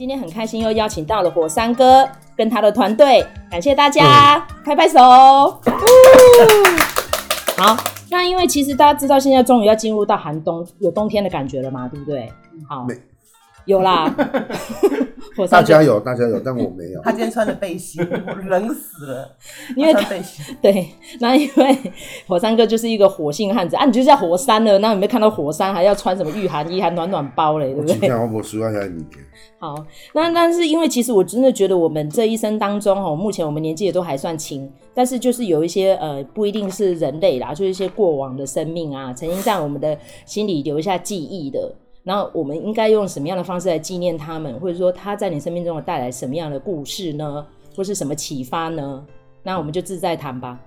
今天很开心又邀请到了火山哥跟他的团队，感谢大家，嗯、拍拍手。好，那因为其实大家知道现在终于要进入到寒冬，有冬天的感觉了嘛，对不对？好。有啦，大家有，大家有，但我没有。他今天穿的背心，我冷死了。因为背心，对，那因为火山哥就是一个火性汉子啊，你就叫火山了，那你没看到火山还要穿什么御寒衣，还暖暖包嘞，对不对？今天我喜欢下你。好，那但是因为其实我真的觉得我们这一生当中哦，目前我们年纪也都还算轻，但是就是有一些呃，不一定是人类啦，就是一些过往的生命啊，曾经在我们的心里留下记忆的。那我们应该用什么样的方式来纪念他们，或者说他在你生命中会带来什么样的故事呢，或是什么启发呢？那我们就自在谈吧。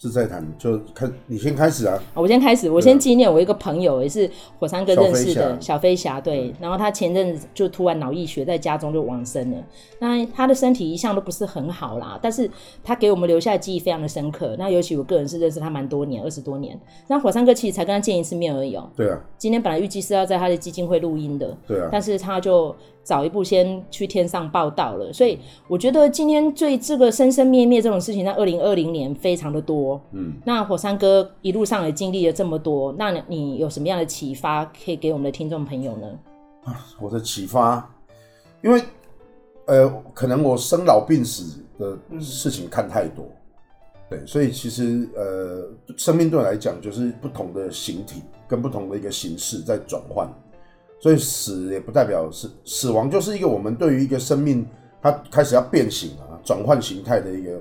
自在谈就开，你先开始啊！我先开始，我先纪念我一个朋友，也是火山哥认识的小飞侠。对，然后他前阵子就突然脑溢血，在家中就往生了。那他的身体一向都不是很好啦，但是他给我们留下的记忆非常的深刻。那尤其我个人是认识他蛮多年，二十多年。那火山哥其实才跟他见一次面而已哦、喔。对啊。今天本来预计是要在他的基金会录音的。对啊。但是他就。早一步先去天上报道了，所以我觉得今天最这个生生灭灭这种事情，在二零二零年非常的多。嗯，那火山哥一路上也经历了这么多，那你有什么样的启发可以给我们的听众朋友呢？啊，我的启发，因为呃，可能我生老病死的事情看太多，嗯、对，所以其实呃，生命对我来讲就是不同的形体跟不同的一个形式在转换。所以死也不代表是死亡，就是一个我们对于一个生命它开始要变形啊、转换形态的一个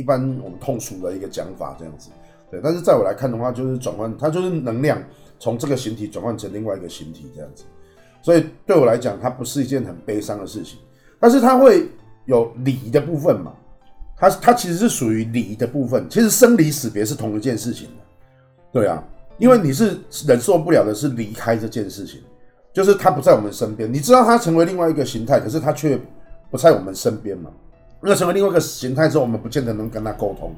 一般我们通俗的一个讲法这样子。对，但是在我来看的话，就是转换，它就是能量从这个形体转换成另外一个形体这样子。所以对我来讲，它不是一件很悲伤的事情，但是它会有离的部分嘛。它它其实是属于离的部分，其实生离死别是同一件事情的。对啊，因为你是忍受不了的是离开这件事情。就是他不在我们身边，你知道他成为另外一个形态，可是他却不在我们身边嘛？那成为另外一个形态之后，我们不见得能跟他沟通，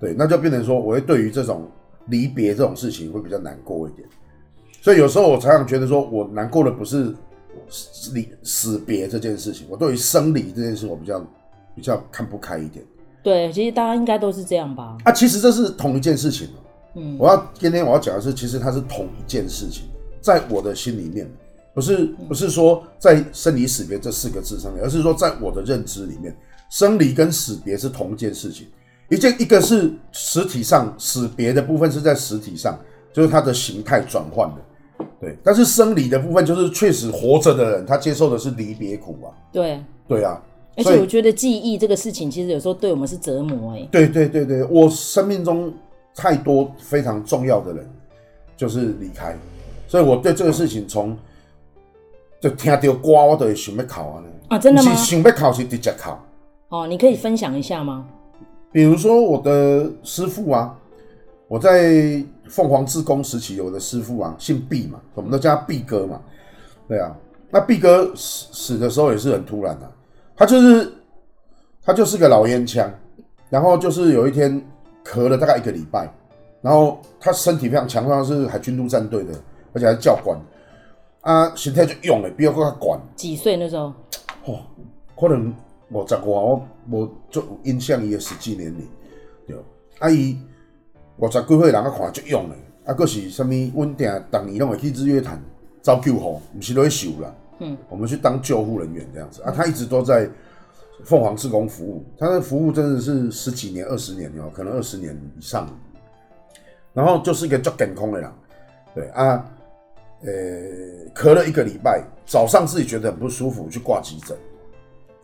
对，那就变成说，我会对于这种离别这种事情会比较难过一点。所以有时候我常常觉得说，我难过的不是离死别这件事情，我对于生离这件事，我比较比较看不开一点。对，其实大家应该都是这样吧？啊，其实这是同一件事情。嗯，我要今天我要讲的是，其实它是同一件事情。在我的心里面，不是不是说在生离死别这四个字上面，而是说在我的认知里面，生离跟死别是同一件事情。一件一个是实体上死别的部分是在实体上，就是它的形态转换的，对。但是生离的部分就是确实活着的人，他接受的是离别苦啊。对对啊，而且我觉得记忆这个事情，其实有时候对我们是折磨哎。对对对对，我生命中太多非常重要的人就是离开。所以我对这个事情从就听到歌，我都会想要哭啊！啊，真的吗？是想要哭是直接哭。哦，你可以分享一下吗？比如说我的师傅啊，我在凤凰自工时期有的师傅啊，姓毕嘛，我们都叫他毕哥嘛。对啊，那毕哥死死的时候也是很突然的，他就是他就是个老烟枪，然后就是有一天咳了大概一个礼拜，然后他身体非常强壮，是海军陆战队的。而且还是教官啊，身体就用了，比我更加管。几岁那时候？哦，可能五十外，我无足印象伊个实际年龄。对，啊伊五十几岁人啊，看就勇了。啊，佫是啥物？阮定逐年拢会去日月潭招救护，毋是落去修啦。嗯，我们去当救护人员这样子啊。他一直都在凤凰志工服务，他的服务真的是十几年、二十年哦，可能二十年以上。然后就是一个足健康的人，对啊。呃，咳了一个礼拜，早上自己觉得很不舒服，去挂急诊，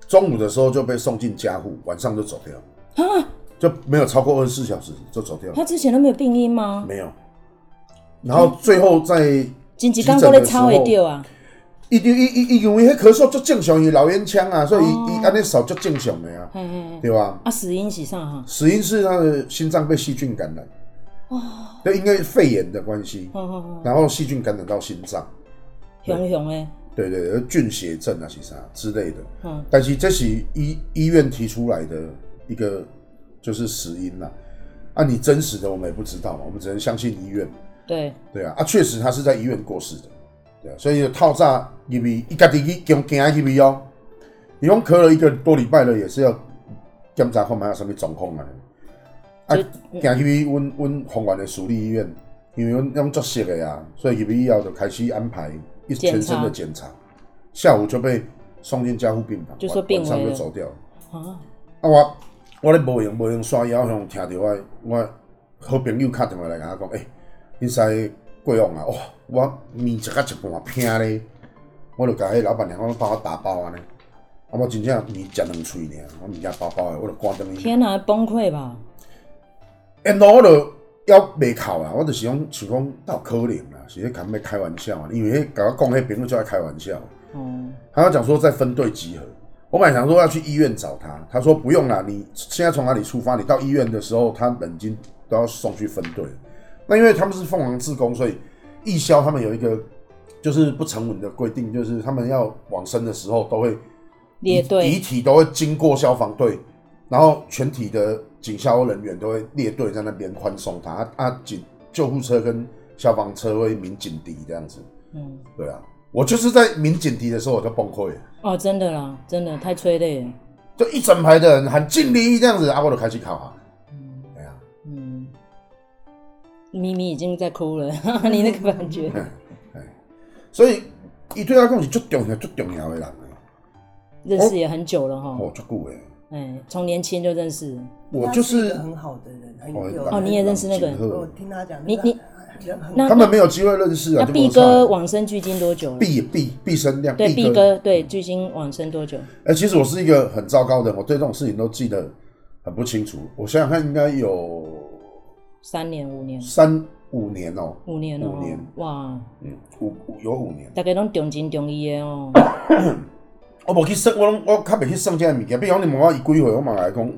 中午的时候就被送进加护，晚上就走掉，啊，就没有超过二十四小时就走掉。他之前都没有病因吗？没有。然后最后在急诊的时候，一丢一一一因为咳嗽就正常，伊老烟枪啊，所以一按那手就正常的呀，对吧？啊，死因是啥哈？死因是他的心脏被细菌感染。哦，这应该是肺炎的关系，然后细菌感染到心脏，熊熊诶，对对对，菌血症啊，是啥之类的。嗯，但是这是医医院提出来的一个就是死因啦，啊，你真实的我们也不知道嘛，我们只能相信医院。对对啊，啊，确实他是在医院过世的。对啊，所以套炸入去，伊家己去强行入去哦。伊讲咳了一个多礼拜了，也是要检查看卖有啥物状况啊。啊，行去阮阮丰原的私立医院，因为阮拢足熟的啊，所以入去以后就开始安排一全身的检查。下午就被送进加护病房，就说病晚上就走掉了。啊，啊我我咧无用无用刷药，向听到我我好朋友敲电话来甲我讲，诶、欸，你使过用啊？哇，我面食甲一半偏咧，我就甲迄老板娘讲帮我打包安尼。啊，我真正面食两喙尔，我面食包包的，我就关灯去。天哪，崩溃吧！然后我就要袂哭啊，我就是讲想讲，倒可能啦，是咧讲要开玩笑啊，因为迄甲我讲迄朋友就爱开玩笑。哦，他要讲说在分队集合，我本来想说要去医院找他，他说不用啦，你现在从哪里出发？你到医院的时候，他人已经都要送去分队。那因为他们是凤凰自工，所以义消他们有一个就是不成文的规定，就是他们要往生的时候都会列队，遗体都会经过消防队，然后全体的警消人员都会列队在那边欢送他啊啊！警救护车跟消防车会鸣警笛这样子，嗯，对啊。我就是在鸣警笛的时候我就崩溃了。哦，真的啦，真的太催泪了。就一整排的人喊敬礼这样子，阿、啊、我就开始考啊。嗯，对啊。嗯，咪咪已经在哭了，你那个感觉。所以，伊对我讲是最重要、最重要的人。认识也很久了哈。哦，足久诶。哎，从年轻就认识。我就是很好的人，很有哦，你也认识那个人。我听他讲，你你。那他们没有机会认识啊。那毕哥往生距今多久？毕毕毕生量。对，毕哥对距今往生多久？哎、欸，其实我是一个很糟糕的人，我对这种事情都记得很不清楚。我想想看，应该有三年、五年、三五年哦、喔，五年哦、喔，五年哇，嗯，五五有五年。大家拢重情重义的哦、喔。我无去算，我我较袂去算这个物件。比如讲你问我伊几岁，我嘛来讲，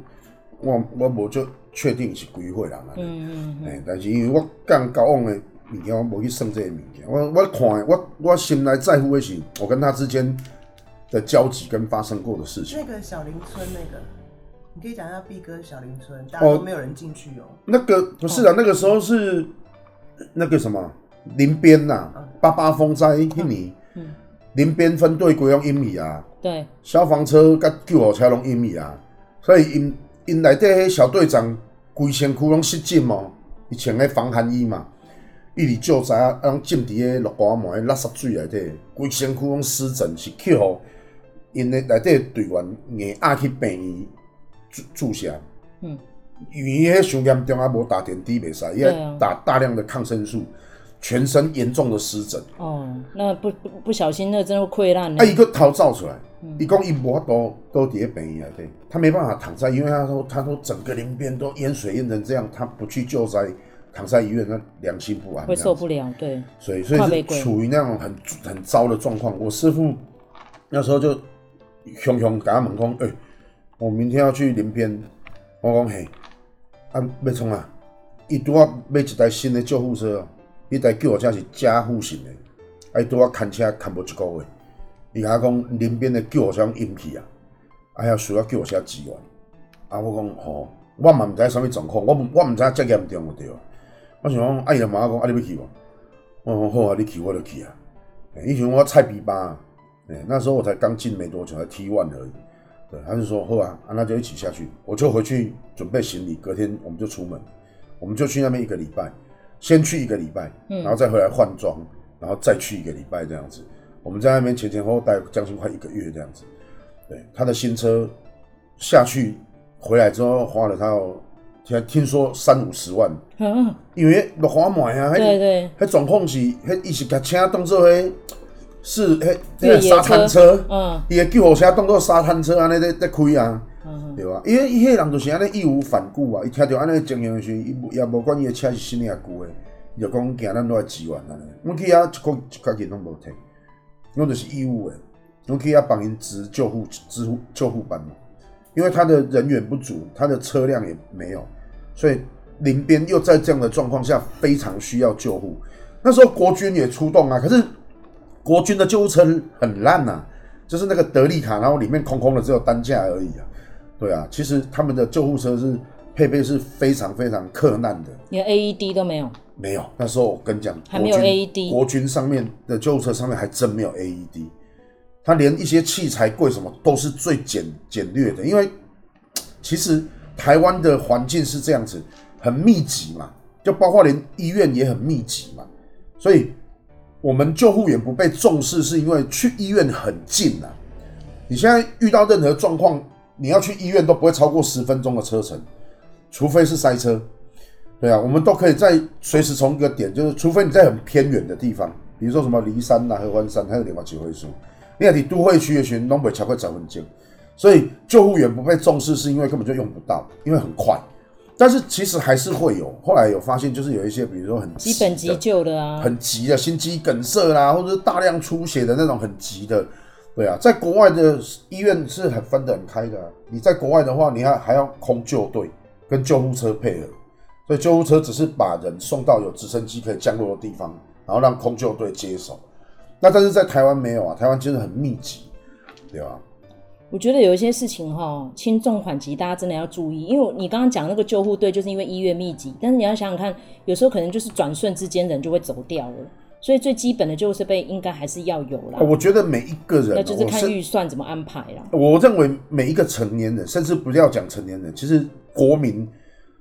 我我无就确定是几岁人啊。嗯嗯嗯。欸、但是因为我刚交往的。物件我无去算这个物件，我我看我我心内在乎的是我跟他之间的交集跟发生过的事情。那个小林村那个，你可以讲一下毕哥小林村，大家都没有人进去哦。那个不是啊，那个时候是那个什么林边呐，八八风灾那年，林边分队归用英米啊，对，消防车甲救护车拢英米啊，所以因因内底迄小队长规身躯拢湿浸哦，伊穿个防寒衣嘛。伊伫救灾啊，拢，浸伫个落瓜毛、垃圾水内底，规身躯拢湿疹，是去互因个内底队员硬压去病院注注射。嗯，因为伊迄伤严重啊，无打点滴袂使，伊要打大量的抗生素，全身严重的湿疹。哦，那不不不小心，那真的溃烂。啊，一个头照出来，伊讲伊无法度都伫个病院内底，他没办法躺在，因为他说他说整个林边都淹水淹成这样，他不去救灾。躺在医院，那良心不安，会受不了，对，所以所以是处于那种很很糟的状况。我师傅那时候就凶凶甲我问讲，诶、欸，我明天要去林边，我讲嘿，啊，要创啊，伊拄啊买一台新的救护车，伊台救护车是加护型的，啊，伊拄啊牵车牵无一个月，伊甲我讲林边的救护车淹去啊，啊，要需要救护车支援，啊，我讲吼、哦，我嘛毋知啥物状况，我我毋知遮严重个对。我想讲，啊，伊就问我讲，啊、你要去无？我讲好啊，你去我就去啊。以前我菜逼吧，哎，那时候我才刚进没多久，才 T one 而已。对，他就说好啊，那就一起下去。我就回去准备行李，隔天我们就出门，我们就去那边一个礼拜，先去一个礼拜，然后再回来换装，然后再去一个礼拜这样子。我们在那边前前后后待将近快一个月这样子。对，他的新车下去回来之后花了他有。听听说三五十万，嗯、因为落花霾啊，对对，迄状况是，迄伊是甲车当做迄是迄那个沙滩车，嗯，伊个救护车当做沙滩车安尼在在开啊，对吧？因为伊迄人就是安尼义无反顾啊，伊听到安尼情形时，伊也无管伊个车是新的还旧的，伊就讲行咱都来支援安尼。阮去遐一个一角钱拢无摕，阮就是义务诶，阮去遐帮因支救护支护救护班嘛，因为他的人员不足，他的车辆也没有。所以林边又在这样的状况下非常需要救护，那时候国军也出动啊，可是国军的救护车很烂呐，就是那个德利卡，然后里面空空的，只有担架而已啊。对啊，其实他们的救护车是配备是非常非常克难的，连 AED 都没有，没有，那时候我跟你讲，还没有 AED，国军上面的救护车上面还真没有 AED，它连一些器材柜什么都是最简简略的，因为其实台湾的环境是这样子，很密集嘛，就包括连医院也很密集嘛，所以我们救护员不被重视，是因为去医院很近啊。你现在遇到任何状况，你要去医院都不会超过十分钟的车程，除非是塞车。对啊，我们都可以在随时从一个点，就是除非你在很偏远的地方，比如说什么骊山呐、啊、合欢山，还有另外几回数。你看你都会区的群，东北桥会找很近，所以救护员不被重视，是因为根本就用不到，因为很快。但是其实还是会有，后来有发现，就是有一些，比如说很基本急救的啊，很急的心肌梗塞啦，或者是大量出血的那种很急的。对啊，在国外的医院是很分得很开的、你在国外的话，你还还要空救队跟救护车配合。所以救护车只是把人送到有直升机可以降落的地方，然后让空救队接手。那但是在台湾没有啊，台湾其实很密集，对吧？我觉得有一些事情哈，轻重缓急大家真的要注意，因为你刚刚讲那个救护队就是因为医院密集，但是你要想想看，有时候可能就是转瞬之间人就会走掉了，所以最基本的救护设备应该还是要有啦。我觉得每一个人，那就是看预算怎么安排啦。我认为每一个成年人，甚至不要讲成年人，其实国民。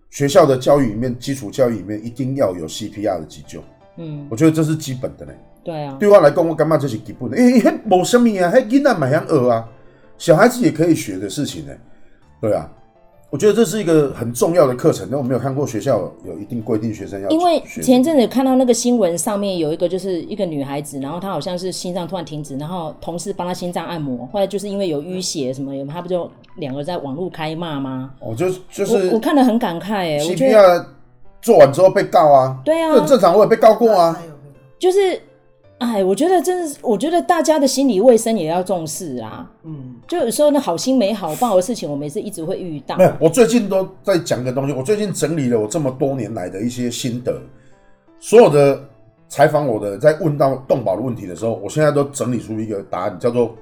学校的教育里面，基础教育里面一定要有 CPR 的急救。嗯，我觉得这是基本的嘞。对啊，对我来讲，我干嘛这是基本的。哎、欸，没什么啊，还囡仔蛮想学啊，小孩子也可以学的事情呢。对啊。我觉得这是一个很重要的课程，但我没有看过学校有一定规定学生要。因为前阵子看到那个新闻上面有一个，就是一个女孩子，然后她好像是心脏突然停止，然后同事帮她心脏按摩，后来就是因为有淤血什么，有她不就两个在网络开骂吗？哦，就就是我，我看得很感慨哎，我觉得做完之后被告啊，对啊，正常，我也被告过啊，就是。哎，我觉得真是，我觉得大家的心理卫生也要重视啊。嗯，就有时候那好心没好报的事情，我们也是一直会遇到。没有，我最近都在讲个东西。我最近整理了我这么多年来的一些心得，所有的采访我的，在问到动保的问题的时候，我现在都整理出一个答案，叫做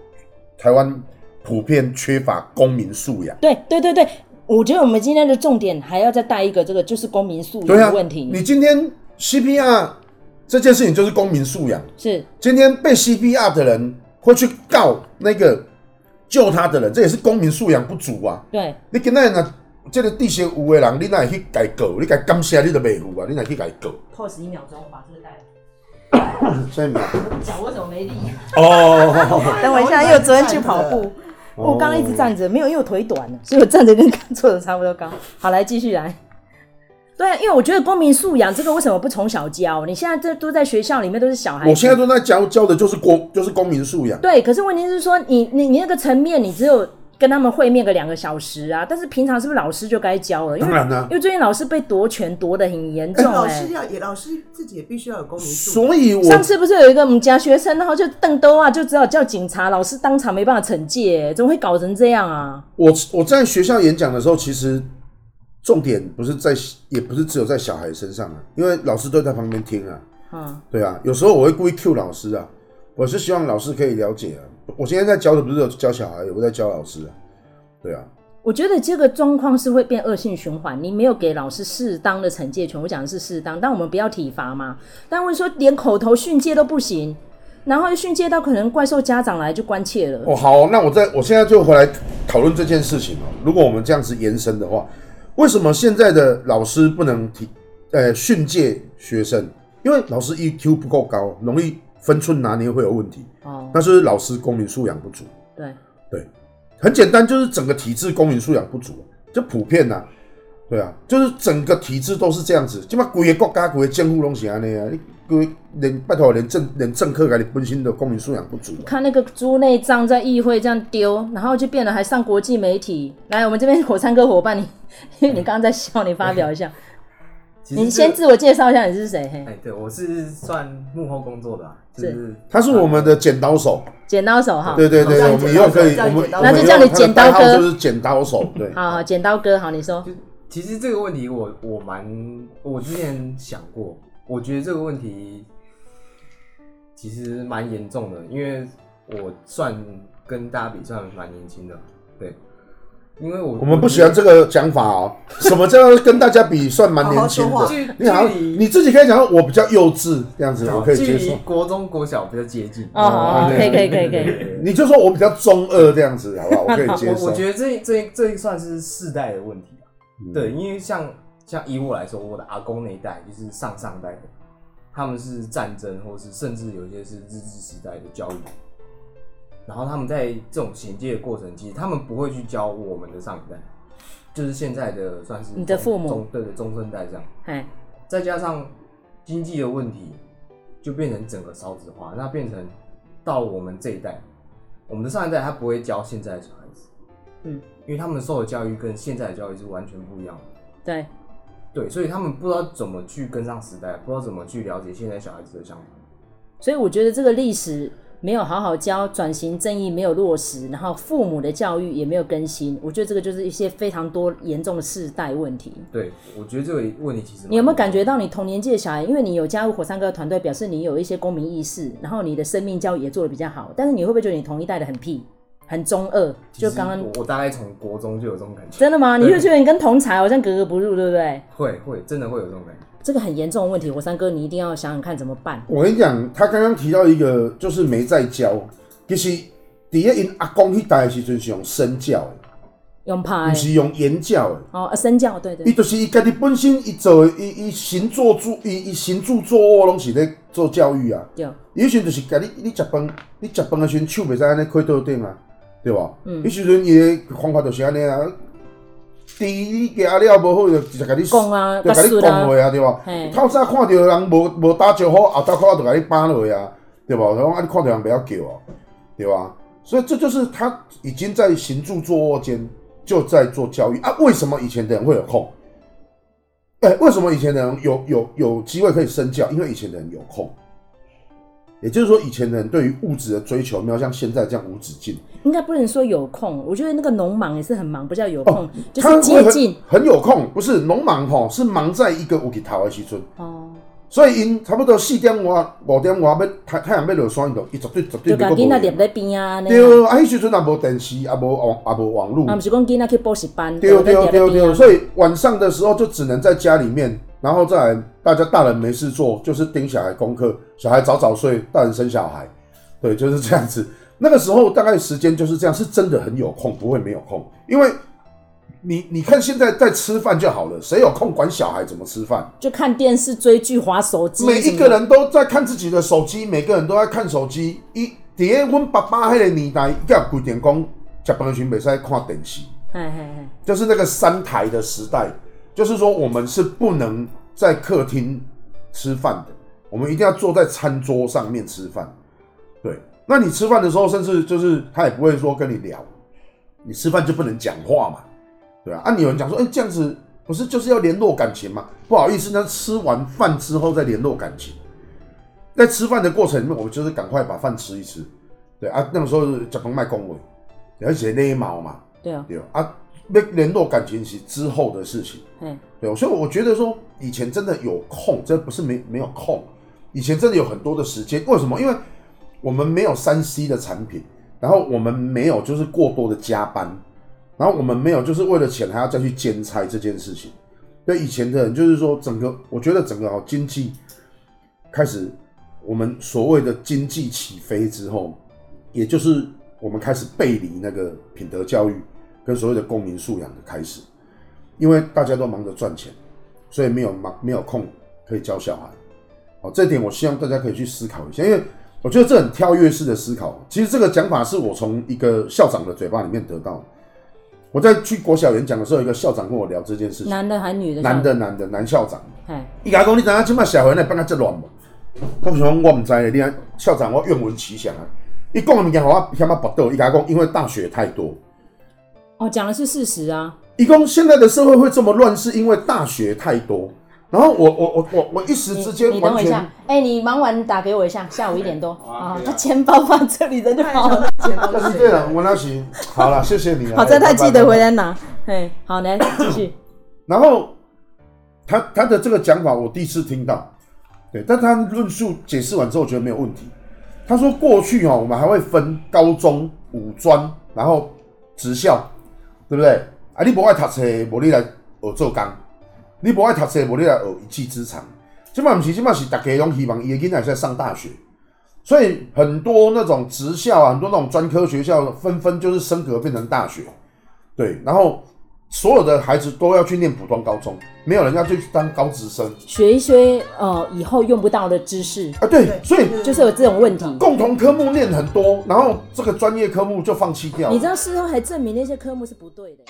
台湾普遍缺乏公民素养。对对对对，我觉得我们今天的重点还要再带一个，这个就是公民素养的问题。啊、你今天 CPR。这件事情就是公民素养。是，今天被 CPR 的人会去告那个救他的人，这也是公民素养不足啊。对，你今天呢，这个地形有的人，你哪会去改告？你改感谢你都没有啊？你哪去改告？pose 一秒钟，我把这个带。下一秒。脚为什么没力？哦。等我一下，因为我昨天去跑步，我刚刚一直站着，没有，因为我腿短了，所以我站着跟刚坐着差不多高。好，来继续来。对，因为我觉得公民素养这个为什么不从小教？你现在这都在学校里面都是小孩，我现在都在教教的就是公就是公民素养。对，可是问题是说你你你那个层面，你只有跟他们会面个两个小时啊，但是平常是不是老师就该教了？因为当然了，因为最近老师被夺权夺得很严重，欸，老师要也老师自己也必须要有公民素养。所以我上次不是有一个我们家学生，然后就瞪兜啊，就只好叫警察，老师当场没办法惩戒，怎么会搞成这样啊？我我在学校演讲的时候，其实。重点不是在，也不是只有在小孩身上啊，因为老师都在旁边听啊。嗯，对啊，有时候我会故意 cue 老师啊，我是希望老师可以了解啊。我现在在教的不是教小孩，我在教老师啊。对啊，我觉得这个状况是会变恶性循环。你没有给老师适当的惩戒权，我讲的是适当，但我们不要体罚嘛。但我说连口头训诫都不行，然后训诫到可能怪兽家长来就关切了。哦，好，那我在我现在就回来讨论这件事情哦。如果我们这样子延伸的话。为什么现在的老师不能提呃训诫学生？因为老师 EQ 不够高，容易分寸拿捏会有问题。哦，那是老师公民素养不足。对对，很简单，就是整个体制公民素养不足，就普遍呐、啊。对啊，就是整个体制都是这样子，起码规个国家规个政府拢是安尼啊。你各位连拜托连政连政客，给你本身的公民素养不足。看那个猪内脏在议会这样丢，然后就变得还上国际媒体。来，我们这边火山哥伙伴，你因为 你刚刚在笑，你发表一下。你先自我介绍一下，你是谁？嘿，哎，对，我是算幕后工作的，就是他是我们的剪刀手，剪刀手哈。对对对，我们以后可以，我们那就叫你剪刀哥，就是剪刀手。对，好好，剪刀哥，好，你说。其实这个问题我，我我蛮，我之前想过，我觉得这个问题其实蛮严重的，因为我算跟大家比算蛮年轻的，对。因为我我们不喜欢这个讲法哦。什么叫跟大家比算蛮年轻好好的？你好，你自己可以讲，我比较幼稚这样子，我可以接受。国中国小比较接近哦，可以可以可以可以。你就说我比较中二这样子，好不好？我可以 接受。我觉得这这这算是世代的问题吧。对，因为像像以我来说，我的阿公那一代就是上上代的，他们是战争，或是甚至有些是日治时代的教育。然后他们在这种衔接的过程，其实他们不会去教我们的上一代，就是现在的算是你的父母中对的中生代这样。再加上经济的问题，就变成整个少子化，那变成到我们这一代，我们的上一代他不会教现在的小孩子，嗯，因为他们受的教育跟现在的教育是完全不一样的。对，对，所以他们不知道怎么去跟上时代，不知道怎么去了解现在小孩子的想法。所以我觉得这个历史。没有好好教，转型正义没有落实，然后父母的教育也没有更新，我觉得这个就是一些非常多严重的世代问题。对，我觉得这个问题其实你有没有感觉到你同年纪的小孩，因为你有加入火山哥的团队，表示你有一些公民意识，然后你的生命教育也做的比较好，但是你会不会觉得你同一代的很屁，很中二？就刚刚我大概从国中就有这种感觉。真的吗？你就觉得你跟同才好像格格不入，对不对？会会，真的会有这种感觉。这个很严重的问题，我三哥你一定要想想看怎么办。我跟你讲，他刚刚提到一个，就是没在教。其实，第一因阿公迄代的时阵是用身教的，用拍，不是用言教的。哦，身教，对对。伊就是伊家己本身伊做，伊伊行做主，伊伊行住坐卧拢是咧做教育啊。对。伊迄时阵就是家己，你食饭，你食饭的时阵手袂使安尼开桌顶啊，对吧？嗯。迄时阵伊的方法就是安尼啊，第一家了无好就直接甲你讲啊，就甲你讲话啊，对吧？透早看到人无无打招呼，后头看就甲你扒落啊，对吧？然后啊，你看到人不要叫啊。对吧？所以这就是他已经在行住坐卧间就在做教育啊。为什么以前的人会有空？哎，为什么以前的人有有有机会可以身教？因为以前的人有空。也就是说，以前的人对于物质的追求没有像现在这样无止境。应该不能说有空，我觉得那个农忙也是很忙，不叫有空，哦、就是接近很，很有空。不是农忙吼，是忙在一个有日头的时阵。哦。所以因差不多四点外五点外要太太阳要落山，伊就伊绝对绝对。就囡仔踮在边啊，对，啊，迄时阵也无电视，也无网，也无网络。啊，毋是讲囡仔去补习班。对对对对，所以晚上的时候就只能在家里面，然后再来大家大人没事做，就是盯小孩功课，小孩早早睡，大人生小孩，对，就是这样子。那个时候大概时间就是这样，是真的很有空，不会没有空，因为。你你看现在在吃饭就好了，谁有空管小孩怎么吃饭？就看电视、追剧、滑手机。每一个人都在看自己的手机，每个人都在看手机。一，第一，阮爸爸迄个年代，伊有规定讲，食饭时袂使看电视。嘿嘿嘿，就是那个三台的时代，就是说我们是不能在客厅吃饭的，我们一定要坐在餐桌上面吃饭。对，那你吃饭的时候，甚至就是他也不会说跟你聊，你吃饭就不能讲话嘛。对啊，啊，你有人讲说，哎、欸，这样子不是就是要联络感情吗？不好意思，那吃完饭之后再联络感情。在吃饭的过程里面，我们就是赶快把饭吃一吃。对啊，那个时候是讲卖恭维，而且勒毛嘛。对啊，对啊，要联络感情是之后的事情。嗯，对，所以我觉得说，以前真的有空，这不是没没有空，以前真的有很多的时间。为什么？因为我们没有三 C 的产品，然后我们没有就是过多的加班。然后我们没有，就是为了钱还要再去兼差这件事情。对以前的人，就是说整个，我觉得整个经济开始，我们所谓的经济起飞之后，也就是我们开始背离那个品德教育跟所谓的公民素养的开始，因为大家都忙着赚钱，所以没有忙没有空可以教小孩。好，这点我希望大家可以去思考一下，因为我觉得这很跳跃式的思考。其实这个讲法是我从一个校长的嘴巴里面得到的。我在去国小演讲的时候，一个校长跟我聊这件事情。男的还女的？男的，男的，男校长。伊甲我讲，你知影今麦社会内变甲这乱无？我想我唔知咧，你看校长我愿闻其详啊。伊讲的物件我嫌啊不斗，伊甲我讲，因为大学太多。哦，讲的是事实啊。一共现在的社会会这么乱，是因为大学太多。然后我我我我我一时之间，你等我一下，哎，你忙完打给我一下，下午一点多 啊。他钱包放这里，人就好了。但是这样，我那行好了，谢谢你啊。好在他记得回来拿。嘿，好，来 继续。然后他他的这个讲法，我第一次听到，对，但他论述解释完之后，我觉得没有问题。他说过去哈，我们还会分高中、五专，然后职校，对不对？啊，你不爱读册，无你来学做工；你不爱读册，无你来学一技之长。即嘛毋是，即嘛是大家拢希望伊的囡仔在上大学，所以很多那种职校啊，很多那种专科学校，纷纷就是升格变成大学，对，然后。所有的孩子都要去念普通高中，没有人要去当高职生，学一些呃以后用不到的知识啊。对，所以就是有这种问题。共同科目念很多，然后这个专业科目就放弃掉。你知道事后还证明那些科目是不对的。